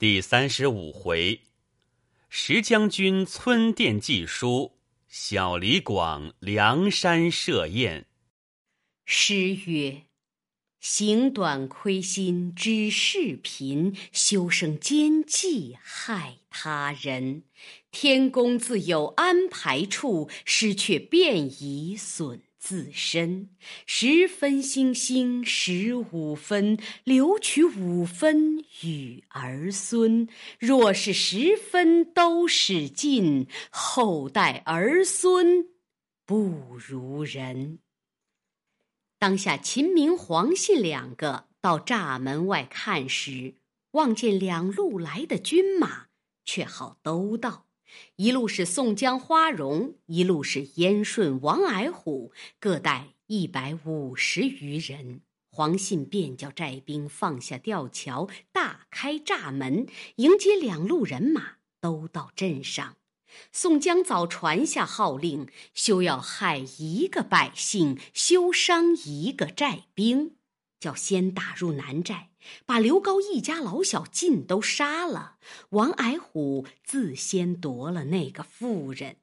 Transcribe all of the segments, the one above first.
第三十五回，石将军村店寄书，小李广梁山设宴。诗曰：“行短亏心知世贫，修身奸计害他人。天公自有安排处，失却便已损。”自身十分星星十五分，留取五分与儿孙。若是十分都使尽，后代儿孙不如人。当下秦明、黄信两个到栅门外看时，望见两路来的军马，却好都到。一路是宋江、花荣，一路是燕顺、王矮虎，各带一百五十余人。黄信便叫寨兵放下吊桥，大开栅门，迎接两路人马，都到镇上。宋江早传下号令，休要害一个百姓，休伤一个寨兵。叫先打入南寨，把刘高一家老小尽都杀了。王矮虎自先夺了那个妇人，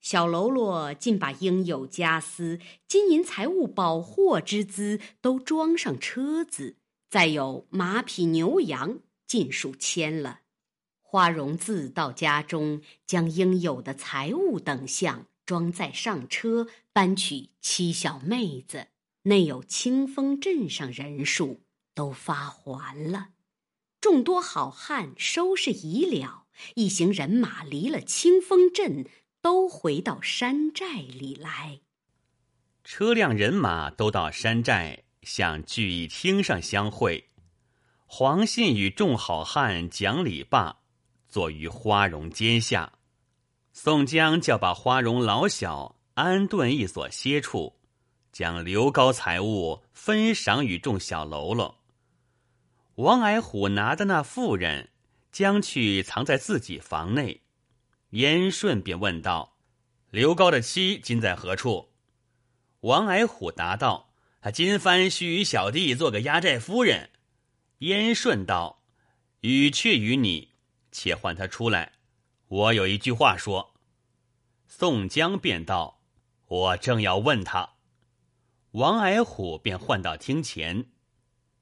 小喽啰竟把应有家私、金银财物、宝货之资都装上车子，再有马匹牛羊，尽数牵了。花荣自到家中，将应有的财物等项装载上车，搬取妻小妹子。内有清风镇上人数都发还了，众多好汉收拾已了，一行人马离了清风镇，都回到山寨里来。车辆人马都到山寨，向聚义厅上相会。黄信与众好汉讲礼罢，坐于花荣阶下。宋江叫把花荣老小安顿一所歇处。将刘高财物分赏与众小喽啰。王矮虎拿的那妇人，将去藏在自己房内。燕顺便问道：“刘高的妻今在何处？”王矮虎答道：“他今番须与小弟做个压寨夫人。”燕顺道：“语却与你，且唤他出来，我有一句话说。”宋江便道：“我正要问他。”王矮虎便唤到厅前，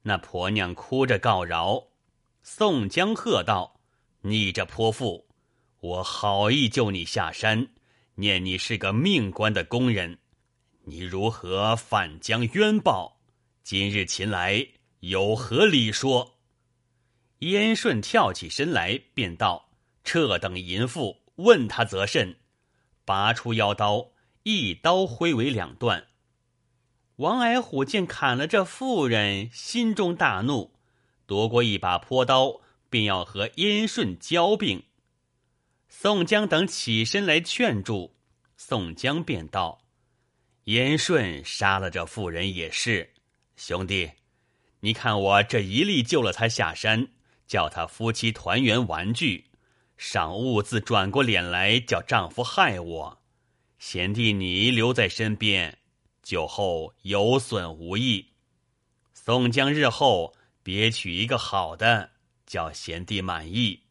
那婆娘哭着告饶。宋江喝道：“你这泼妇，我好意救你下山，念你是个命官的工人，你如何反将冤报？今日擒来，有何理说？”燕顺跳起身来，便道：“这等淫妇，问他则甚？”拔出腰刀，一刀挥为两段。王矮虎见砍了这妇人，心中大怒，夺过一把坡刀，便要和燕顺交并。宋江等起身来劝住，宋江便道：“燕顺杀了这妇人也是，兄弟，你看我这一力救了他下山，叫他夫妻团圆玩具，赏物自转过脸来叫丈夫害我，贤弟你留在身边。”酒后有损无益，宋江日后别娶一个好的，叫贤弟满意。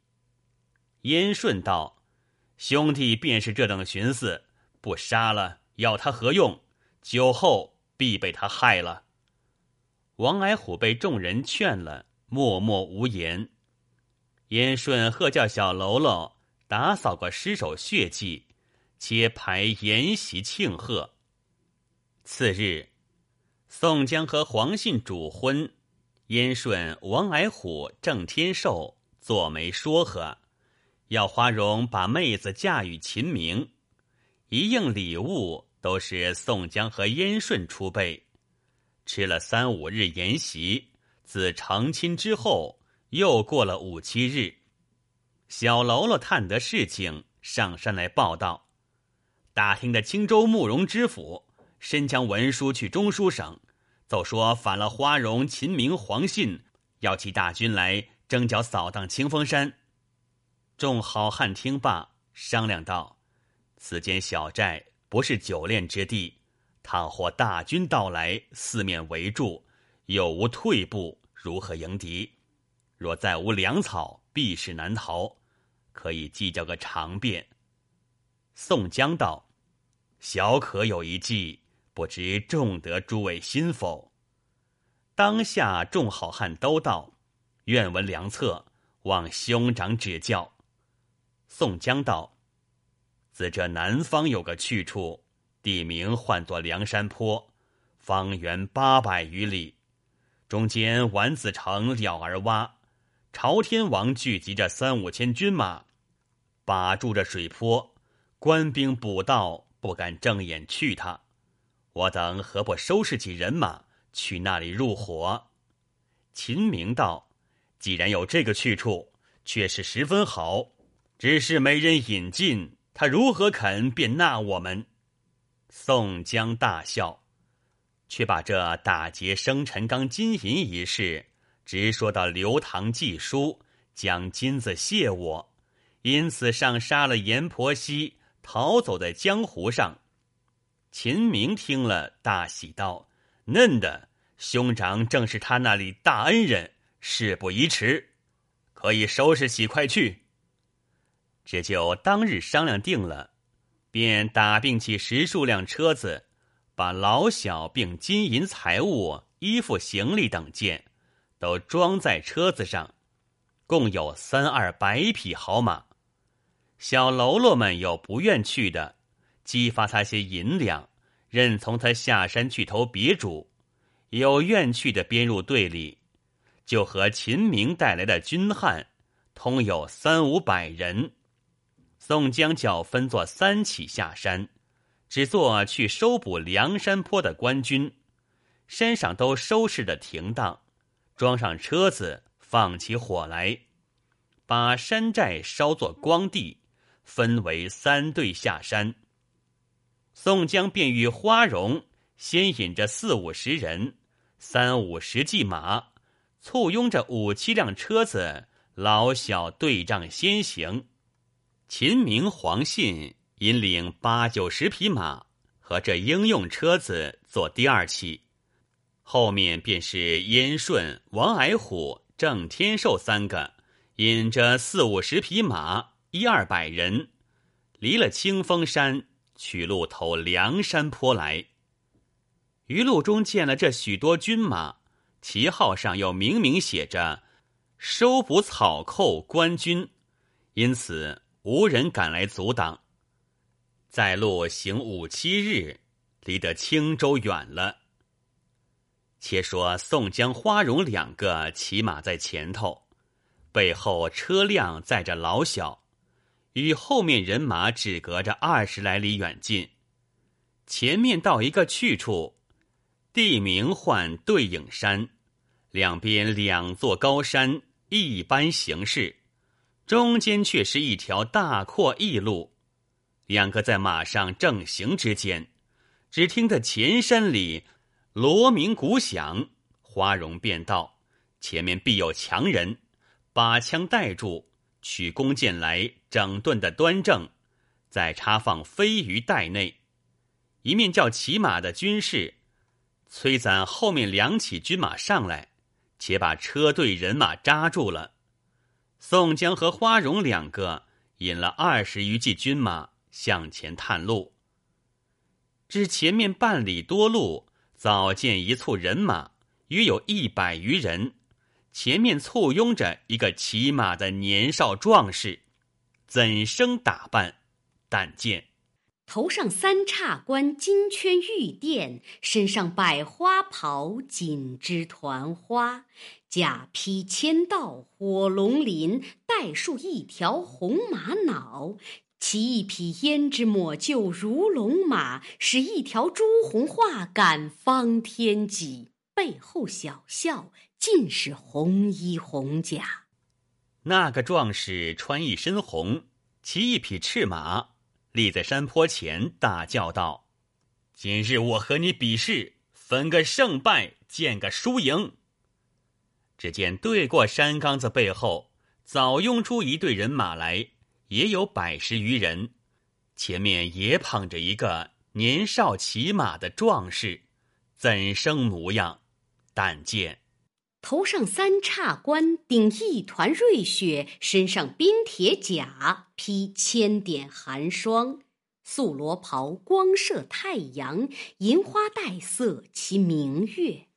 燕顺道：“兄弟便是这等寻思，不杀了要他何用？酒后必被他害了。”王矮虎被众人劝了，默默无言。燕顺喝叫小喽啰打扫过尸首血迹，且排筵席庆贺。次日，宋江和黄信主婚，燕顺、王矮虎、郑天寿做媒说和，要花荣把妹子嫁与秦明，一应礼物都是宋江和燕顺出备。吃了三五日筵席，自成亲之后，又过了五七日，小喽啰探得事情，上山来报道，打听的青州慕容知府。身将文书去中书省，奏说反了花荣、秦明、黄信，要起大军来征剿扫荡清风山。众好汉听罢，商量道：“此间小寨不是久恋之地，倘或大军到来，四面围住，有无退步，如何迎敌？若再无粮草，必是难逃，可以计较个长便。”宋江道：“小可有一计，不知众得诸位心否？”当下众好汉都道：“愿闻良策，望兄长指教。”宋江道：“自这南方有个去处，地名唤作梁山坡，方圆八百余里，中间丸子城了儿洼，朝天王聚集着三五千军马，把住着水坡。”官兵捕盗，不敢正眼去他。我等何不收拾起人马，去那里入伙？秦明道：“既然有这个去处，却是十分好。只是没人引进，他如何肯便纳我们？”宋江大笑，却把这打劫生辰纲金银一事，直说到刘唐寄书，将金子谢我，因此上杀了阎婆惜。逃走在江湖上，秦明听了大喜道：“嫩的兄长正是他那里大恩人，事不宜迟，可以收拾起快去。”这就当日商量定了，便打并起十数辆车子，把老小并金银财物、衣服行李等件都装在车子上，共有三二百匹好马。小喽啰们有不愿去的，激发他些银两，任从他下山去投别主；有愿去的编入队里，就和秦明带来的军汉，通有三五百人。宋江叫分作三起下山，只做去收捕梁山坡的官军，身上都收拾的停当，装上车子，放起火来，把山寨烧作光地。分为三队下山。宋江便与花荣先引着四五十人，三五十骑马，簇拥着五七辆车子，老小对仗先行。秦明、黄信引领八九十匹马和这应用车子做第二期，后面便是燕顺、王矮虎、郑天寿三个，引着四五十匹马。一二百人，离了清风山，取路投梁山坡来。余路中见了这许多军马，旗号上又明明写着“收捕草寇官军”，因此无人敢来阻挡。在路行五七日，离得青州远了。且说宋江、花荣两个骑马在前头，背后车辆载着老小。与后面人马只隔着二十来里远近，前面到一个去处，地名唤对影山，两边两座高山，一般形势，中间却是一条大阔驿路。两个在马上正行之间，只听得前山里锣鸣鼓响，花荣便道：“前面必有强人，把枪带住。”取弓箭来，整顿的端正，再插放飞鱼袋内。一面叫骑马的军士催攒后面两起军马上来，且把车队人马扎住了。宋江和花荣两个引了二十余骑军马向前探路。至前面半里多路，早见一簇人马，约有一百余人。前面簇拥着一个骑马的年少壮士，怎生打扮？但见头上三叉冠，金圈玉垫，身上百花袍，锦织团花，甲披千道火龙鳞，带束一条红玛瑙，骑一匹胭脂抹就如龙马，使一条朱红画赶方天戟，背后小笑。尽是红衣红甲，那个壮士穿一身红，骑一匹赤马，立在山坡前，大叫道：“今日我和你比试，分个胜败，见个输赢。”只见对过山岗子背后，早拥出一队人马来，也有百十余人，前面也捧着一个年少骑马的壮士，怎生模样？但见。头上三叉冠，顶一团瑞雪，身上冰铁甲，披千点寒霜。素罗袍光射太阳，银花带色其明月。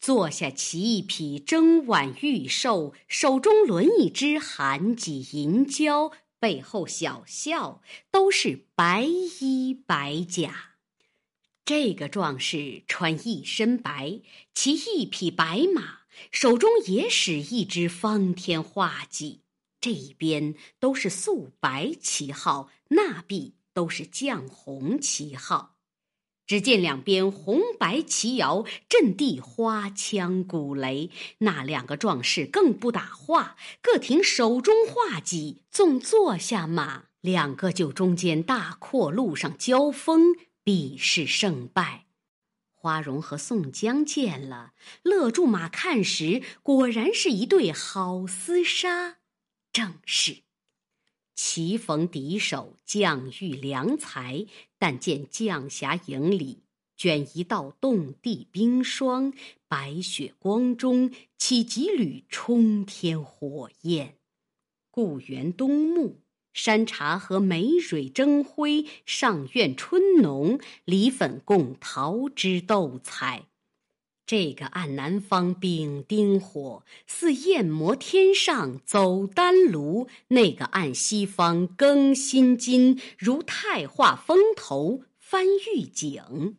坐下骑一匹征宛玉兽，手中抡一支寒戟银蛟，背后小校都是白衣白甲。这个壮士穿一身白，骑一匹白马，手中也使一支方天画戟。这一边都是素白旗号，那壁都是绛红旗号。只见两边红白旗摇，阵地花枪鼓雷。那两个壮士更不打话，各挺手中画戟，纵坐下马，两个就中间大阔路上交锋，比试胜败。花荣和宋江见了，勒住马看时，果然是一对好厮杀，正是。棋逢敌手，将遇良才。但见将峡营里卷一道冻地冰霜，白雪光中起几缕冲天火焰。故园东木，山茶和梅蕊争辉，上苑春浓，梨粉共桃枝斗彩。这个按南方丙丁火，似焰魔天上走丹炉；那个按西方更新金，如太化风头翻玉井。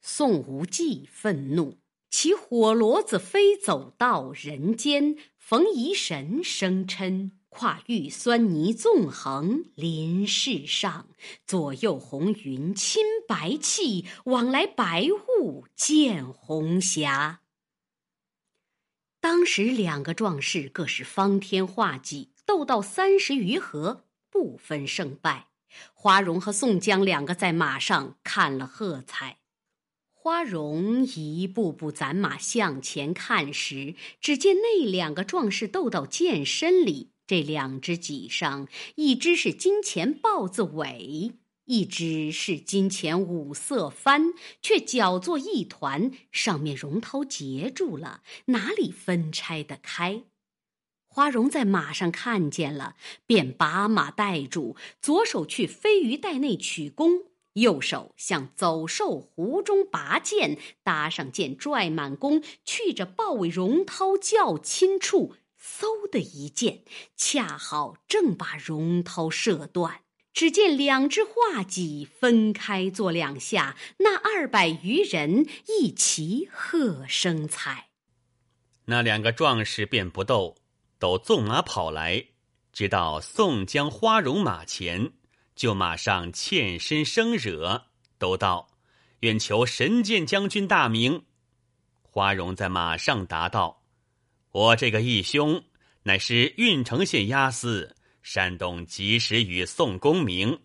宋无忌愤怒，其火骡子飞走到人间；冯夷神生嗔。跨玉酸泥纵横临世上，左右红云侵白气，往来白雾见红霞。当时两个壮士各是方天画戟，斗到三十余合，不分胜败。花荣和宋江两个在马上看了喝彩。花荣一步步攒马向前看时，只见那两个壮士斗到剑身里。这两只戟上，一只是金钱豹子尾，一只是金钱五色幡，却搅作一团，上面绒绦结住了，哪里分拆得开？花荣在马上看见了，便把马带住，左手去飞鱼袋内取弓，右手向走兽壶中拔剑，搭上剑拽满弓，去着豹尾绒绦较亲处。嗖的一箭，恰好正把绒绦射断。只见两只画戟分开做两下，那二百余人一齐喝声彩。那两个壮士便不斗，都纵马跑来，直到宋江、花荣马前，就马上欠身生惹，都道：“愿求神剑将军大名。”花荣在马上答道。我这个义兄，乃是郓城县押司，山东及时雨宋公明。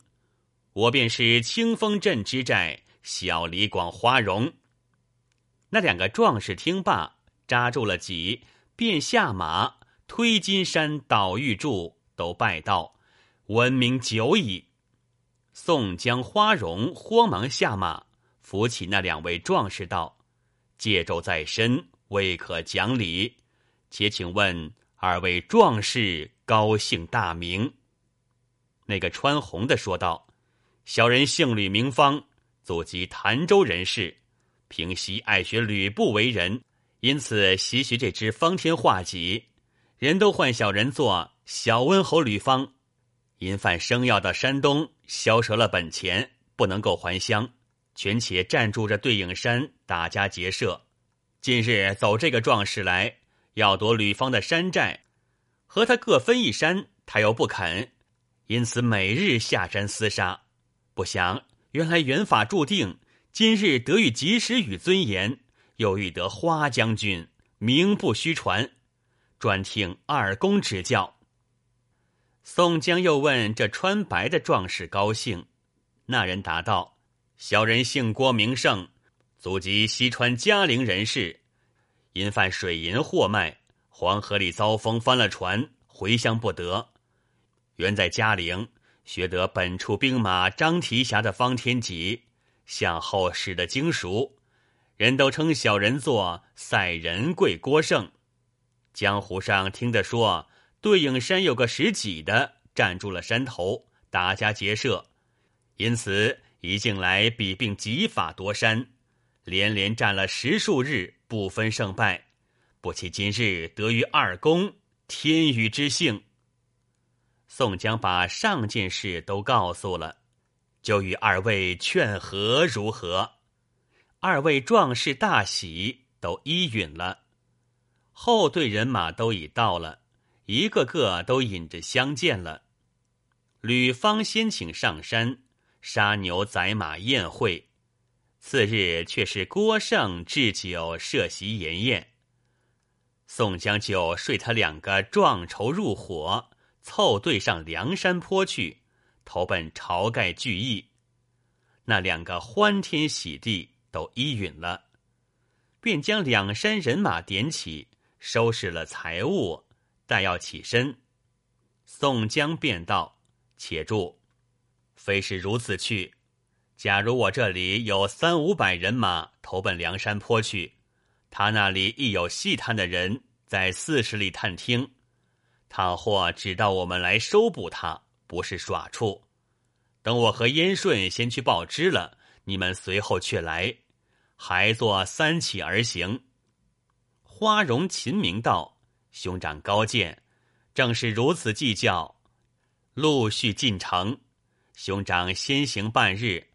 我便是清风镇之寨小李广花荣。那两个壮士听罢，扎住了戟，便下马推金山倒玉柱，都拜道：“闻名久矣。”宋江、花荣慌忙下马，扶起那两位壮士道：“戒咒在身，未可讲理。”且请问二位壮士高姓大名？那个穿红的说道：“小人姓吕，名方，祖籍潭州人士。平西爱学吕布为人，因此习学这支方天画戟。人都唤小人做小温侯吕方。因犯生要到山东，消折了本钱，不能够还乡，全且暂住着对影山打家劫舍。近日走这个壮士来。”要夺吕方的山寨，和他各分一山，他又不肯，因此每日下山厮杀。不想原来缘法注定，今日得遇及时与尊严，又遇得花将军，名不虚传。专听二公指教。宋江又问这穿白的壮士高兴，那人答道：“小人姓郭，名胜，祖籍西川嘉陵人士。”因犯水银货卖，黄河里遭风翻了船，回乡不得。原在嘉陵学得本处兵马张提辖的方天戟，向后使得精熟，人都称小人作赛仁贵郭胜。江湖上听得说，对影山有个十几的站住了山头，打家劫舍，因此一进来比并戟法夺山，连连战了十数日，不分胜败。不期今日得于二公，天与之幸。宋江把上件事都告诉了，就与二位劝和如何？二位壮士大喜，都依允了。后队人马都已到了，一个个都引着相见了。吕方先请上山杀牛宰马宴会，次日却是郭盛置酒设席筵宴。宋江就睡他两个壮筹入伙，凑对上梁山坡去，投奔晁盖聚义。那两个欢天喜地都依允了，便将两山人马点起。收拾了财物，待要起身，宋江便道：“且住，非是如此去。假如我这里有三五百人马投奔梁山坡去，他那里亦有细探的人在四十里探听，倘或知道我们来收捕他，不是耍处。等我和燕顺先去报知了，你们随后却来，还做三起而行。”花荣、秦明道：“兄长高见，正是如此计较。陆续进城，兄长先行半日，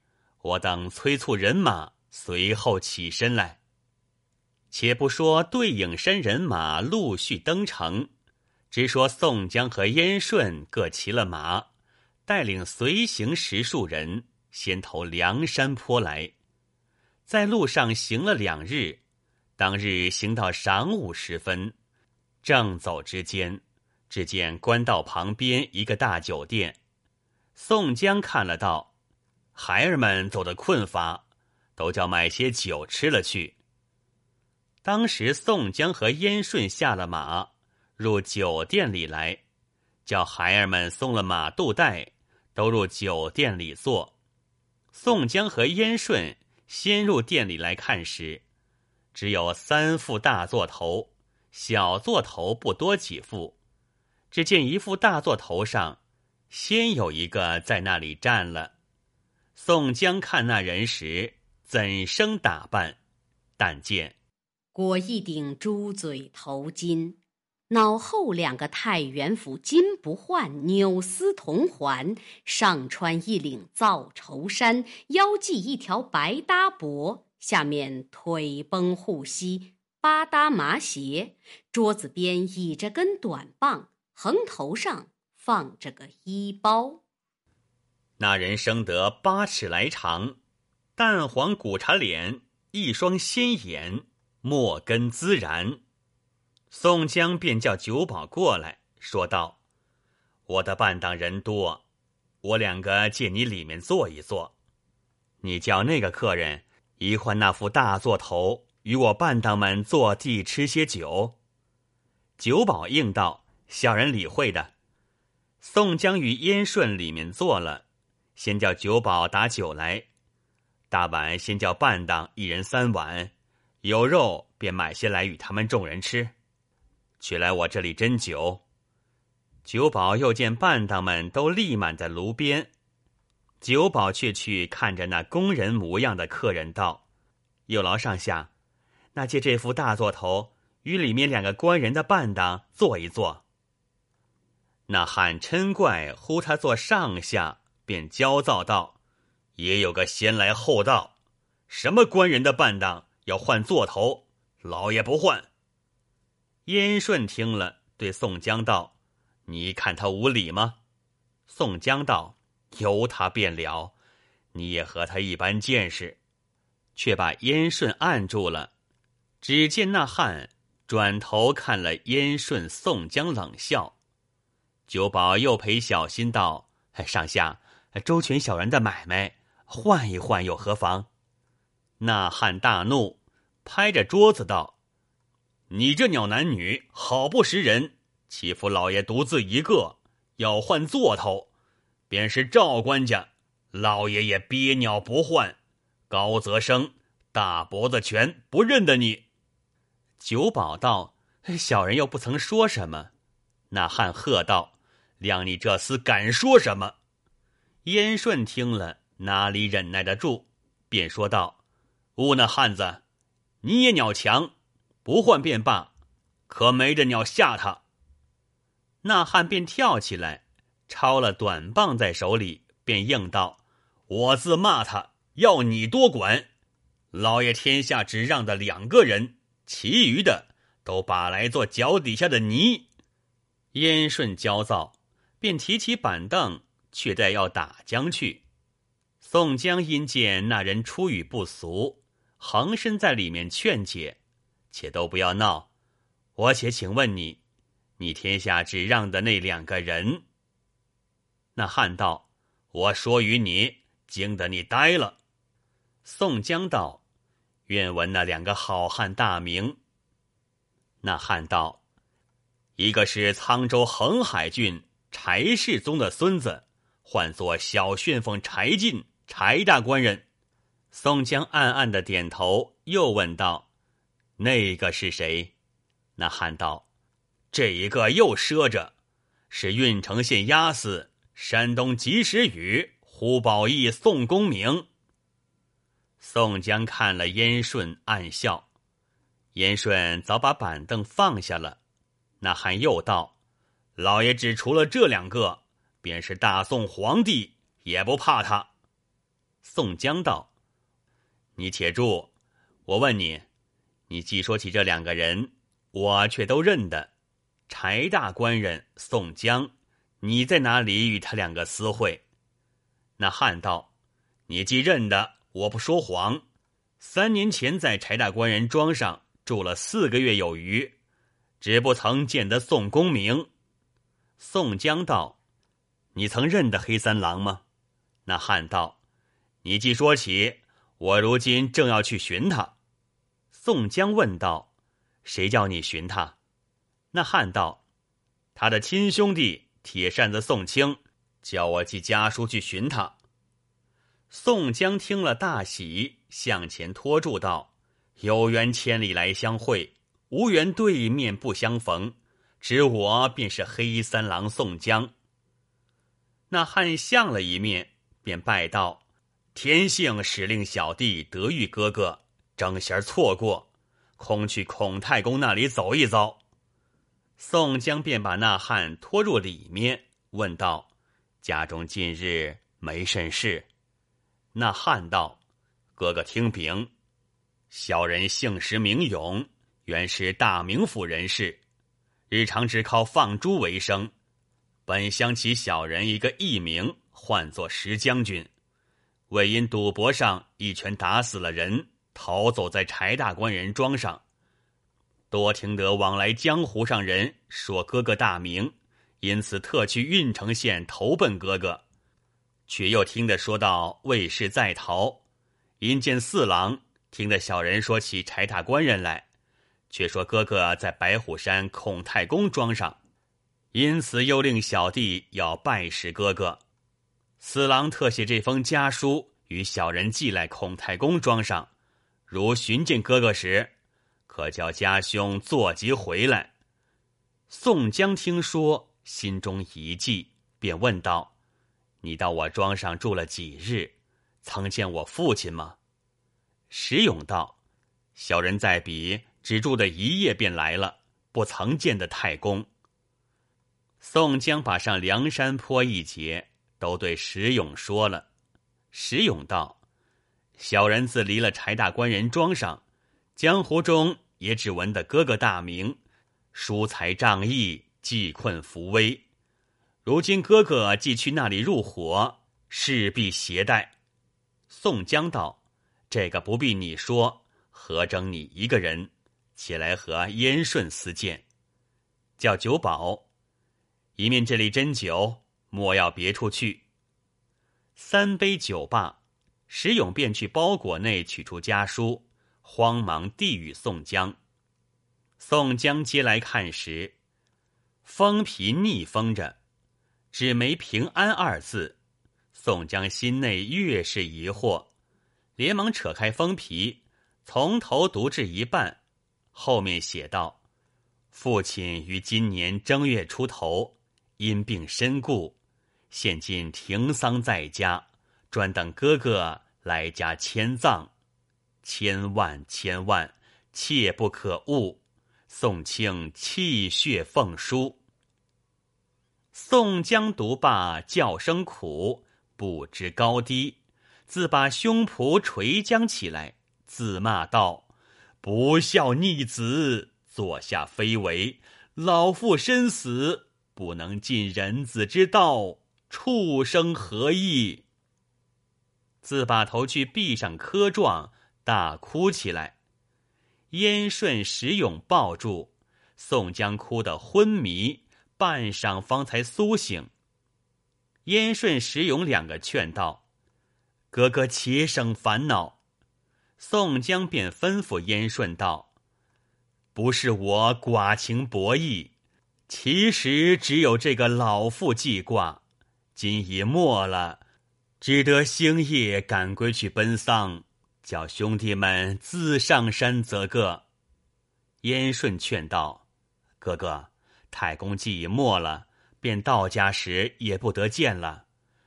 我等催促人马，随后起身来。且不说对影山人马陆续登城，只说宋江和燕顺各骑了马，带领随行十数人，先投梁山坡来，在路上行了两日。”当日行到晌午时分，正走之间，只见官道旁边一个大酒店。宋江看了道：“孩儿们走得困乏，都叫买些酒吃了去。”当时宋江和燕顺下了马，入酒店里来，叫孩儿们松了马肚带，都入酒店里坐。宋江和燕顺先入店里来看时。只有三副大座头，小座头不多几副。只见一副大座头上，先有一个在那里站了。宋江看那人时，怎生打扮？但见裹一顶猪嘴头巾，脑后两个太原府金不换纽丝铜环，上穿一领皂绸衫，腰系一条白搭帛。下面腿绷护膝，八搭麻鞋，桌子边倚着根短棒，横头上放着个衣包。那人生得八尺来长，淡黄古茶脸，一双鲜眼，墨根孜然。宋江便叫酒保过来，说道：“我的伴当人多，我两个借你里面坐一坐，你叫那个客人。”一换那副大座头，与我伴当们坐地吃些酒。酒保应道：“小人理会的。”宋江与燕顺里面坐了，先叫酒保打酒来。大碗先叫半当一人三碗，有肉便买些来与他们众人吃。取来我这里斟酒。酒保又见半当们都立满在炉边。酒保却去看着那工人模样的客人道：“有劳上下，那借这副大座头与里面两个官人的半当坐一坐。”那汉嗔怪呼他做上下，便焦躁道：“也有个先来后到，什么官人的伴当要换座头，老爷不换。”燕顺听了，对宋江道：“你看他无礼吗？”宋江道。由他便了，你也和他一般见识，却把燕顺按住了。只见那汉转头看了燕顺、宋江，冷笑。酒保又陪小心道：“上下周全小人的买卖，换一换又何妨？”那汉大怒，拍着桌子道：“你这鸟男女，好不识人！欺负老爷独自一个，要换座头。”便是赵官家，老爷也憋鸟不换。高泽生、大脖子全不认得你。酒保道：“小人又不曾说什么。那汉喝道：“谅你这厮敢说什么？”燕顺听了，哪里忍耐得住，便说道：“呜那汉子，你也鸟强，不换便罢，可没这鸟吓他。”那汉便跳起来，抄了短棒在手里，便应道：“我自骂他，要你多管。老爷天下只让的两个人，其余的都把来做脚底下的泥。”燕顺焦躁，便提起板凳，却待要打将去。宋江因见那人出语不俗，横身在里面劝解：“且都不要闹，我且请问你，你天下只让的那两个人？”那汉道：“我说与你，惊得你呆了。”宋江道：“愿闻那两个好汉大名。”那汉道。一个是沧州横海郡柴世宗的孙子，唤作小旋风柴进，柴大官人。宋江暗暗的点头，又问道：“那个是谁？”那汉道：“这一个又赊着，是郓城县押司山东及时雨胡宝义宋公明。”宋江看了燕顺，暗笑。燕顺早把板凳放下了。那汉又道：“老爷只除了这两个，便是大宋皇帝也不怕他。”宋江道：“你且住，我问你，你既说起这两个人，我却都认得。柴大官人宋江，你在哪里与他两个私会？”那汉道：“你既认得，我不说谎。三年前在柴大官人庄上住了四个月有余。”只不曾见得宋公明。宋江道：“你曾认得黑三郎吗？”那汉道：“你既说起，我如今正要去寻他。”宋江问道：“谁叫你寻他？”那汉道：“他的亲兄弟铁扇子宋清，叫我寄家书去寻他。”宋江听了大喜，向前拖住道：“有缘千里来相会。”无缘对面不相逢，指我便是黑三郎宋江。那汉相了一面，便拜道：“天幸使令小弟得遇哥哥，正贤错过，空去孔太公那里走一遭。”宋江便把那汉拖入里面，问道：“家中近日没甚事？”那汉道：“哥哥听禀，小人姓石名勇。”原是大名府人士，日常只靠放猪为生。本乡起小人一个艺名，唤作石将军。为因赌博上一拳打死了人，逃走在柴大官人庄上。多听得往来江湖上人说哥哥大名，因此特去郓城县投奔哥哥。却又听得说到魏氏在逃，因见四郎，听得小人说起柴大官人来。却说哥哥在白虎山孔太公庄上，因此又令小弟要拜师哥哥。四郎特写这封家书与小人寄来孔太公庄上，如寻见哥哥时，可叫家兄坐骑回来。宋江听说，心中一悸，便问道：“你到我庄上住了几日？曾见我父亲吗？”石勇道：“小人在彼。”只住的一夜便来了，不曾见的太公。宋江把上梁山坡一节都对石勇说了。石勇道：“小人自离了柴大官人庄上，江湖中也只闻得哥哥大名，疏财仗义，济困扶危。如今哥哥既去那里入伙，势必携带。”宋江道：“这个不必你说，何争你一个人？”起来和燕顺私见，叫酒保，一面这里斟酒，莫要别处去。三杯酒罢，石勇便去包裹内取出家书，慌忙递与宋江。宋江接来看时，封皮逆封着，只没“平安”二字。宋江心内越是疑惑，连忙扯开封皮，从头读至一半。后面写道：“父亲于今年正月出头因病身故，现今停丧在家，专等哥哥来家迁葬。千万千万，切不可误！宋清泣血奉书。宋江读罢，叫声苦，不知高低，自把胸脯捶将起来，自骂道：“不孝逆子，坐下非为！老父身死，不能尽人子之道，畜生何意？”自把头去壁上磕撞，大哭起来。燕顺、石勇抱住宋江，哭得昏迷。半晌方才苏醒。燕顺、石勇两个劝道：“哥哥且省烦恼。”宋江便吩咐燕顺道：“不是我寡情薄义，其实只有这个老妇记挂，今已没了，只得星夜赶归去奔丧，叫兄弟们自上山则个。”燕顺劝道：“哥哥。”太公既已没了，便到家时也不得见了。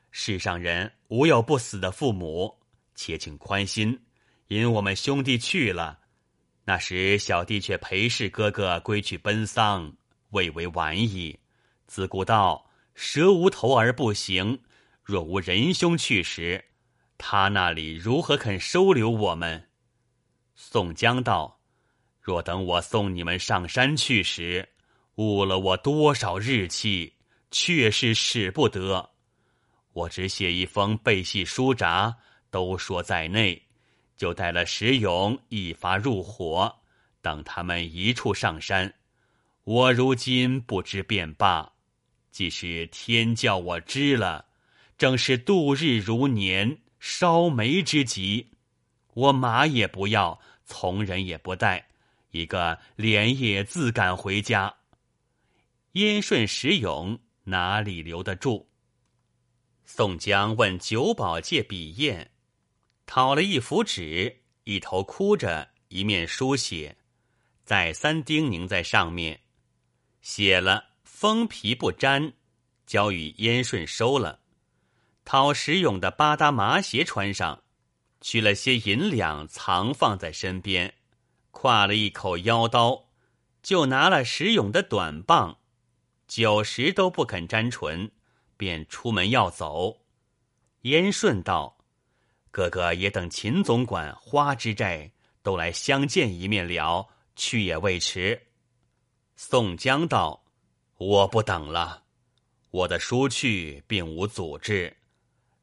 世上人无有不死的父母，且请宽心，因我们兄弟去了，那时小弟却陪侍哥哥归去奔丧，未为晚矣。自古道蛇无头而不行，若无仁兄去时，他那里如何肯收留我们？宋江道：“若等我送你们上山去时。”误了我多少日期，却是使不得。我只写一封背细书札，都说在内，就带了石勇一发入伙，等他们一处上山。我如今不知便罢，既是天叫我知了，正是度日如年、烧煤之急。我马也不要，从人也不带，一个连夜自赶回家。燕顺、石勇哪里留得住？宋江问九保借笔砚，讨了一幅纸，一头哭着，一面书写，再三叮咛在上面。写了，封皮不沾，交与燕顺收了。讨石勇的八搭麻鞋穿上，取了些银两藏放在身边，挎了一口腰刀，就拿了石勇的短棒。九十都不肯沾唇，便出门要走。燕顺道：“哥哥也等秦总管、花之寨都来相见一面了，去也未迟。”宋江道：“我不等了，我的书去并无阻滞。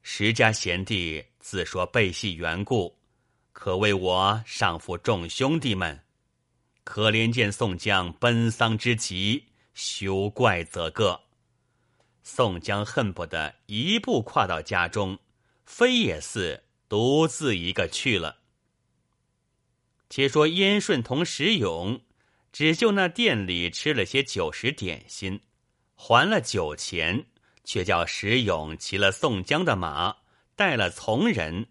石家贤弟自说背戏缘故，可为我上负众兄弟们。可怜见宋江奔丧之急。”休怪则个，宋江恨不得一步跨到家中，非也似独自一个去了。且说燕顺同石勇，只就那店里吃了些酒食点心，还了酒钱，却叫石勇骑了宋江的马，带了从人，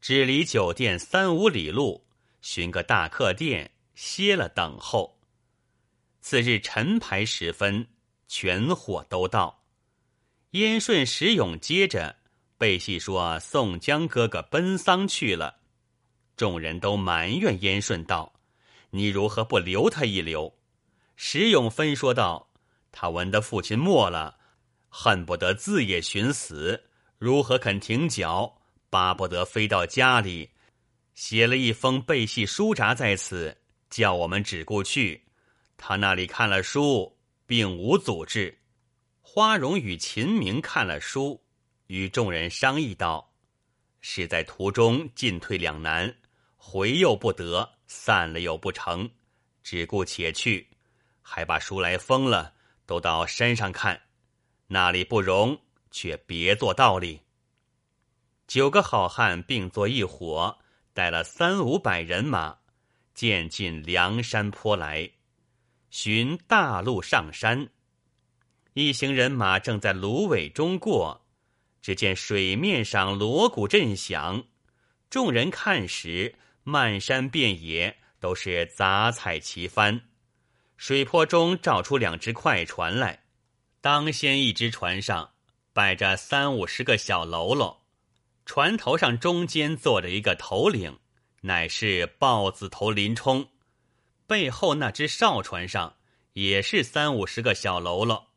只离酒店三五里路，寻个大客店歇了等候。次日晨牌时分，全伙都到。燕顺、石勇接着背戏说：“宋江哥哥奔丧去了。”众人都埋怨燕顺道：“你如何不留他一留？”石勇分说道：“他闻得父亲没了，恨不得自也寻死，如何肯停脚？巴不得飞到家里，写了一封背戏书札在此，叫我们只顾去。”他那里看了书，并无阻滞。花荣与秦明看了书，与众人商议道：“是在途中进退两难，回又不得，散了又不成，只顾且去，还把书来封了，都到山上看。那里不容，却别做道理。”九个好汉并作一伙，带了三五百人马，渐进梁山坡来。寻大路上山，一行人马正在芦苇中过，只见水面上锣鼓震响。众人看时，漫山遍野都是杂彩旗帆，水泊中照出两只快船来，当先一只船上摆着三五十个小喽啰，船头上中间坐着一个头领，乃是豹子头林冲；背后那只哨船上也是三五十个小喽啰，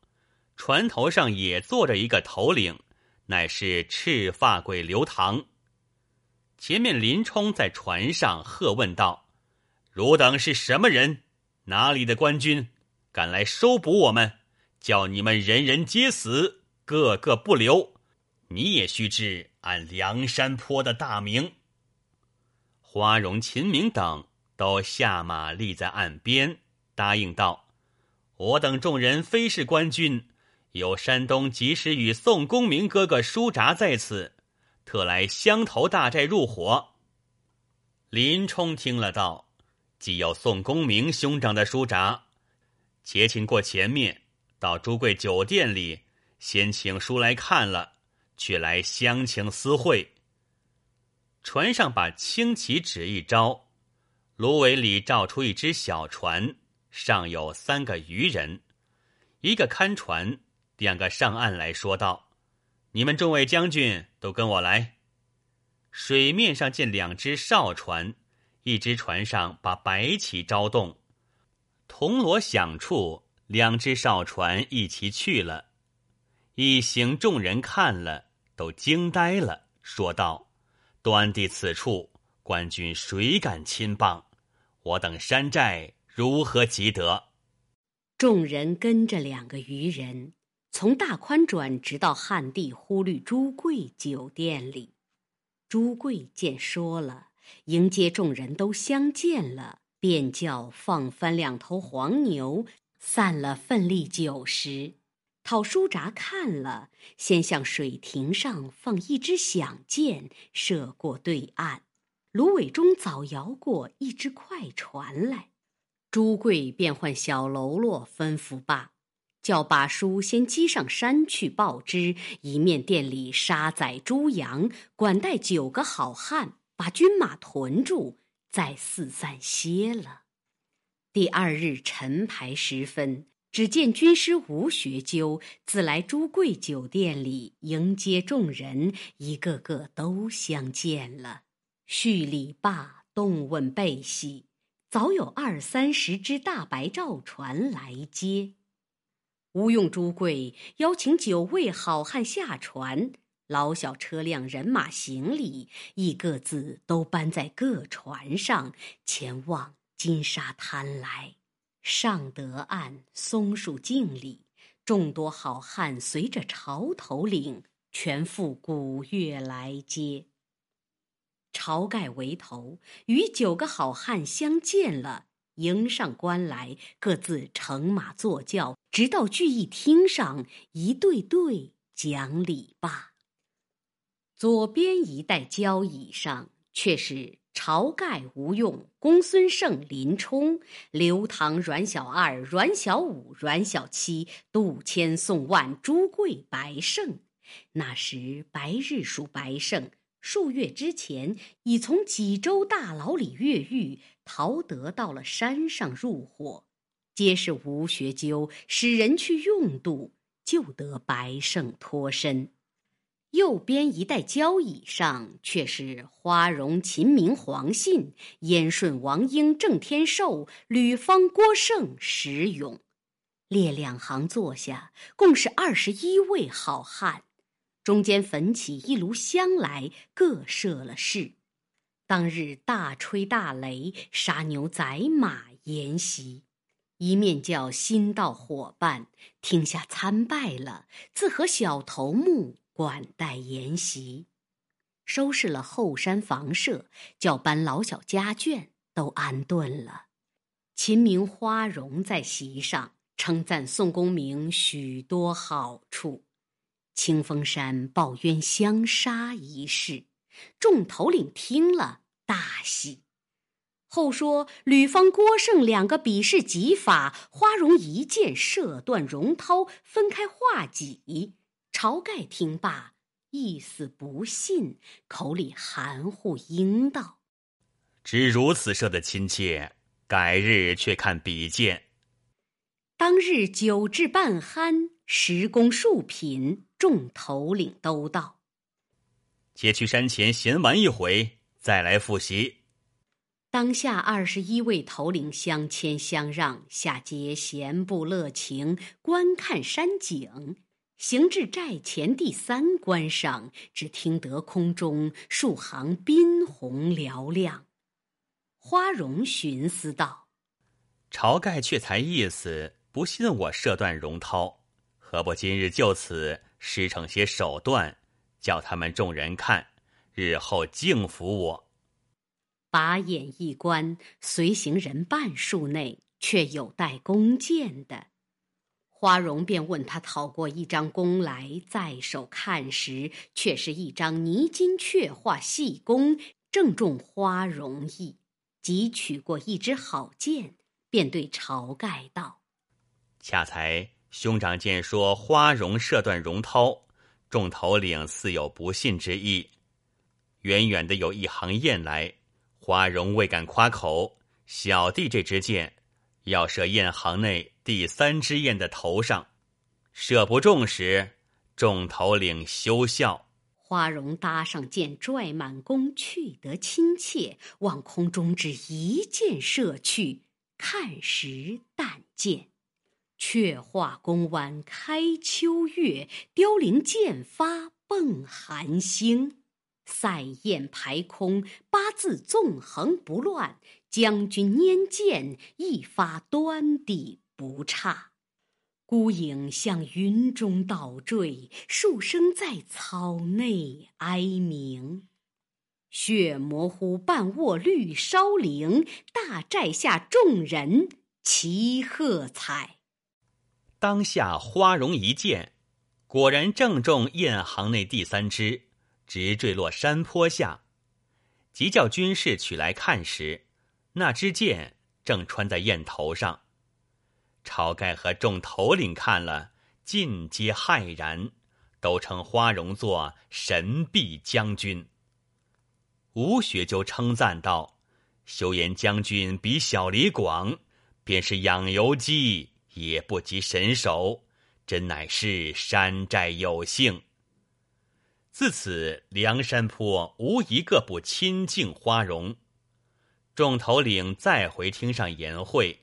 船头上也坐着一个头领，乃是赤发鬼刘唐。前面林冲在船上喝问道：“汝等是什么人？哪里的官军？敢来收捕我们？叫你们人人皆死，个个不留！你也须知俺梁山坡的大名。”花荣、秦明等都下马立在岸边，答应道：“我等众人非是官军，有山东及时雨宋公明哥哥书札在此。”特来乡头大寨入伙。林冲听了道：“既有宋公明兄长的书札，且请过前面到朱贵酒店里，先请书来看了，却来乡情私会。”船上把青旗指一招，芦苇里照出一只小船，上有三个渔人，一个看船，两个上岸来说道。你们众位将军都跟我来。水面上见两只哨船，一只船上把白旗招动，铜锣响处，两只哨船一齐去了。一行众人看了，都惊呆了，说道：“端地此处，官军谁敢侵谤？我等山寨如何及得？”众人跟着两个渔人。从大宽转直到汉地忽律朱贵酒店里，朱贵见说了，迎接众人都相见了，便叫放翻两头黄牛，散了奋力酒食，讨书札看了，先向水亭上放一支响箭，射过对岸，芦苇中早摇过一只快船来，朱贵便唤小喽啰吩咐罢。叫把书先击上山去报知，一面店里杀宰猪羊，管带九个好汉，把军马屯住，再四散歇了。第二日晨牌时分，只见军师吴学究自来朱贵酒店里迎接众人，一个个都相见了，叙礼罢，动问备喜，早有二三十只大白赵船来接。吴用、朱贵邀请九位好汉下船，老小车辆、人马、行李，亦各自都搬在各船上，前往金沙滩来。上得岸，松树径里，众多好汉随着潮头领，全赴古月来接。晁盖为头，与九个好汉相见了。迎上关来，各自乘马坐轿，直到聚义厅上，一对对讲礼罢。左边一带交椅上，却是晁盖、吴用、公孙胜、林冲、刘唐、阮小二、阮小五、阮小七、杜迁、宋万、朱贵、白胜。那时白日属白胜。数月之前，已从济州大牢里越狱，逃得到了山上入伙，皆是吴学究使人去用度，就得白胜脱身。右边一带交椅上，却是花荣、秦明、黄信、燕顺、王英、郑天寿、吕方、郭盛、石勇，列两行坐下，共是二十一位好汉。中间焚起一炉香来，各设了事。当日大吹大擂，杀牛宰马，筵席。一面叫新到伙伴听下参拜了，自和小头目管待筵席。收拾了后山房舍，叫搬老小家眷都安顿了。秦明花荣在席上称赞宋公明许多好处。清风山报冤相杀一事，众头领听了大喜。后说吕方、郭盛两个比试技法，花荣一箭射断荣涛，分开画戟。晁盖听罢，意思不信，口里含糊应道：“只如此射的亲切，改日却看比剑。”当日酒至半酣，时工数品，众头领都到。且去山前闲玩一回，再来复习。当下二十一位头领相谦相让，下阶闲步乐情，观看山景。行至寨前第三关上，只听得空中数行宾鸿嘹亮。花荣寻思道：“晁盖却才意思，不信我射断荣涛，何不今日就此施成些手段，叫他们众人看，日后敬服我。”把眼一观，随行人半数内，却有带弓箭的。花荣便问他讨过一张弓来，在手看时，却是一张泥金雀画细弓，正中花荣意。即取过一支好箭，便对晁盖道：“恰才兄长见说花荣射断荣涛，众头领似有不信之意。远远的有一行雁来，花荣未敢夸口。小弟这支箭。”要射雁行内第三只雁的头上，射不中时，众头领休笑。花荣搭上箭，拽满弓，去得亲切，往空中只一箭射去。看时，但见却画弓弯开秋月，凋零箭发迸寒星。塞雁排空，八字纵横不乱。将军拈剑，一发端地不差。孤影向云中倒坠，数声在草内哀鸣。血模糊半卧绿梢灵，大寨下众人齐喝彩。当下花荣一箭，果然正中雁行内第三支，直坠落山坡下。即叫军士取来看时。那支箭正穿在雁头上，晁盖和众头领看了，尽皆骇然，都称花荣作神臂将军。吴学就称赞道：“休言将军比小李广，便是养由基也不及神手，真乃是山寨有幸。”自此，梁山坡无一个不亲近花荣。众头领再回厅上言会，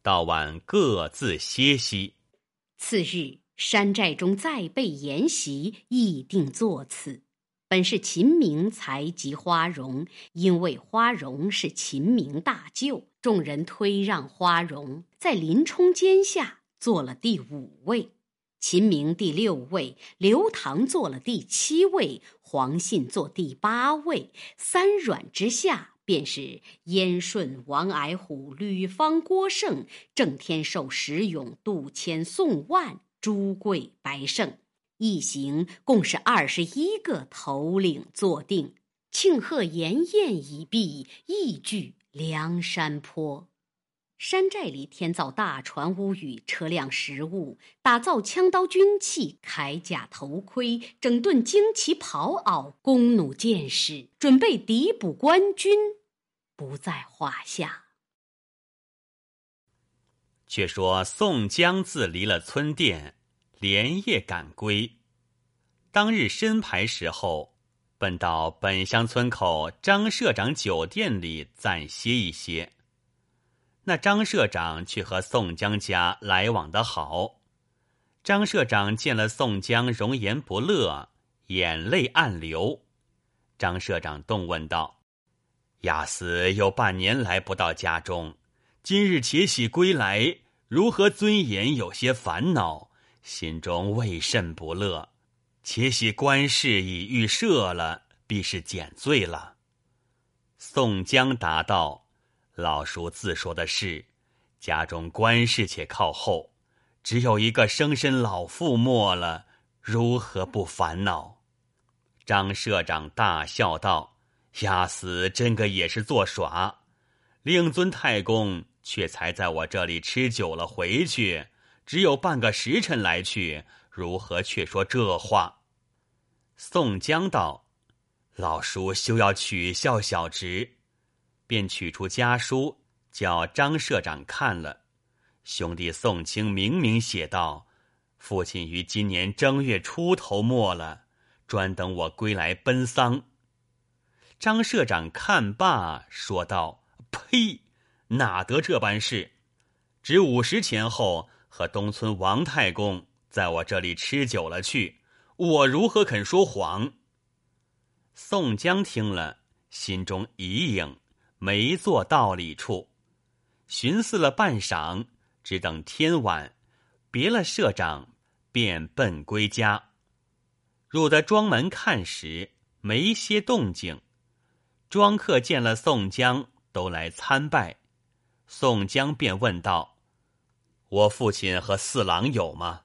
到晚各自歇息。次日，山寨中再备筵席，议定作此。本是秦明才及花荣，因为花荣是秦明大舅，众人推让花荣，在林冲肩下做了第五位，秦明第六位，刘唐做了第七位，黄信做第八位，三阮之下。便是燕顺、王矮虎、吕方、郭盛、郑天寿、石勇、杜迁、宋万、朱贵、白胜，一行共是二十一个头领坐定，庆贺筵宴已毕，亦聚梁山坡。山寨里添造大船屋宇，车辆食物，打造枪刀军器、铠甲头盔，整顿旌旗袍袄，弓弩箭矢，准备抵补官军，不在话下。却说宋江自离了村店，连夜赶归。当日申牌时候，奔到本乡村口张社长酒店里暂歇一歇。那张社长却和宋江家来往的好，张社长见了宋江容颜不乐，眼泪暗流。张社长动问道：“亚死有半年来不到家中，今日且喜归来，如何尊严有些烦恼，心中未甚不乐？且喜官事已预设了，必是减罪了。”宋江答道。老叔自说的是，家中官事且靠后，只有一个生身老父没了，如何不烦恼？张社长大笑道：“压死真个也是作耍。令尊太公却才在我这里吃酒了，回去只有半个时辰来去，如何却说这话？”宋江道：“老叔休要取笑小侄。”便取出家书，叫张社长看了，兄弟宋清明明写道：“父亲于今年正月初头没了，专等我归来奔丧。”张社长看罢，说道：“呸！哪得这般事？值午时前后，和东村王太公在我这里吃酒了去，我如何肯说谎？”宋江听了，心中疑影，没做道理处，寻思了半晌。只等天晚，别了社长，便奔归家。入得庄门看时，没些动静。庄客见了宋江，都来参拜。宋江便问道：“我父亲和四郎有吗？”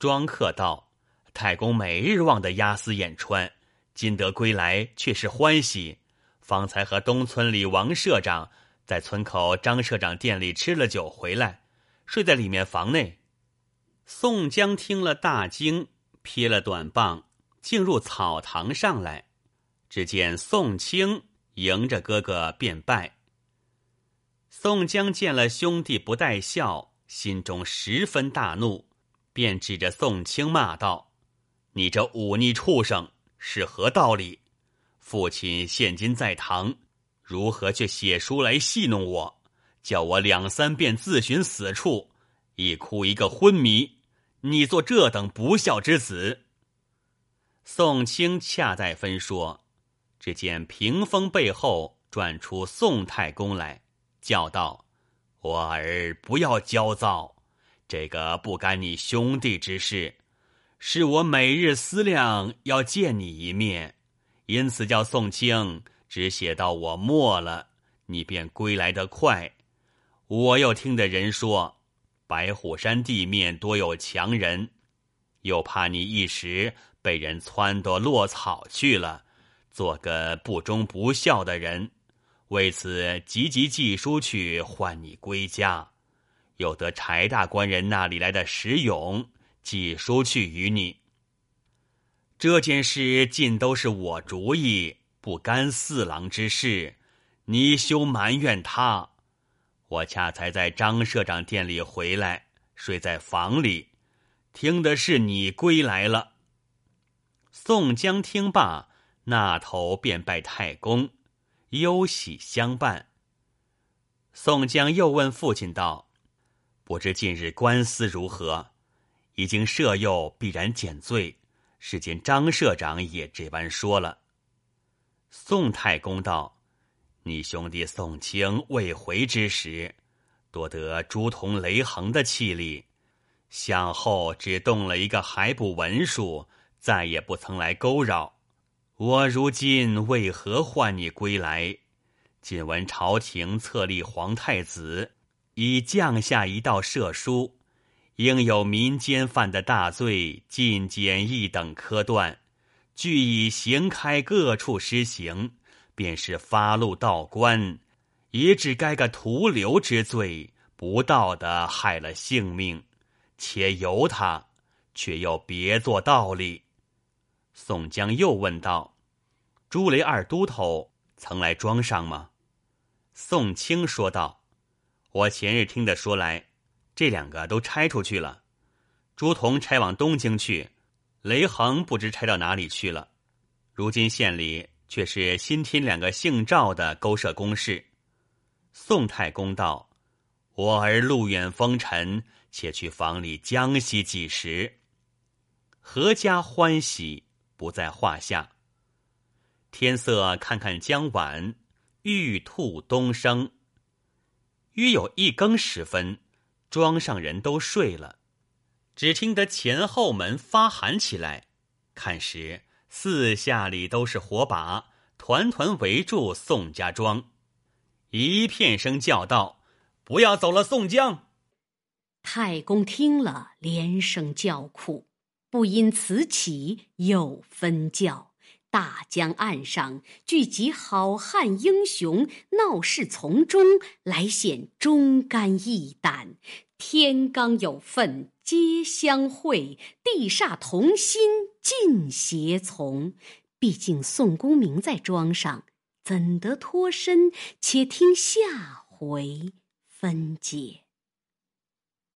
庄客道：“太公每日望得押司眼穿，今得归来，却是欢喜。方才和东村里王社长。”在村口张社长店里吃了酒回来，睡在里面房内。宋江听了大惊，撇了短棒，进入草堂上来，只见宋清迎着哥哥便拜。宋江见了兄弟不带笑，心中十分大怒，便指着宋清骂道：“你这忤逆畜生，是何道理？父亲现今在堂。”如何却写书来戏弄我，叫我两三遍自寻死处，一哭一个昏迷。你做这等不孝之子！宋清恰待分说，只见屏风背后转出宋太公来，叫道：“我儿不要焦躁，这个不干你兄弟之事，是我每日思量要见你一面，因此叫宋清。”只写到我没了，你便归来得快。我又听的人说，白虎山地面多有强人，又怕你一时被人撺掇落草去了，做个不忠不孝的人，为此急急寄书去唤你归家。又得柴大官人那里来的石勇寄书去与你。这件事尽都是我主意。不干四郎之事，你休埋怨他。我恰才在张社长店里回来，睡在房里，听的是你归来了。宋江听罢，那头便拜太公，忧喜相伴。宋江又问父亲道：“不知近日官司如何？已经赦宥，必然减罪。是见张社长也这般说了。”宋太公道：“你兄弟宋清未回之时，多得朱仝、雷横的气力，向后只动了一个还不文书，再也不曾来勾扰。我如今为何唤你归来？仅闻朝廷册立皇太子，已降下一道赦书，应有民间犯的大罪，尽减一等科断。”俱已行开各处施行，便是发禄道官，也只该个徒留之罪，不道的害了性命，且由他，却又别做道理。宋江又问道：“朱雷二都头曾来庄上吗？”宋清说道：“我前日听的说来，这两个都拆出去了，朱仝拆往东京去。”雷横不知拆到哪里去了，如今县里却是新添两个姓赵的勾设公事。宋太公道：“我儿路远风尘，且去房里江西几时？”阖家欢喜不在话下。天色看看将晚，玉兔东升。约有一更时分，庄上人都睡了。只听得前后门发喊起来，看时四下里都是火把，团团围住宋家庄。一片声叫道：“不要走了，宋江！”太公听了，连声叫苦，不因此起，又分教。大江岸上聚集好汉英雄，闹市从中来显忠肝义胆，天罡有份皆相会，地煞同心尽协从。毕竟宋公明在庄上，怎得脱身？且听下回分解。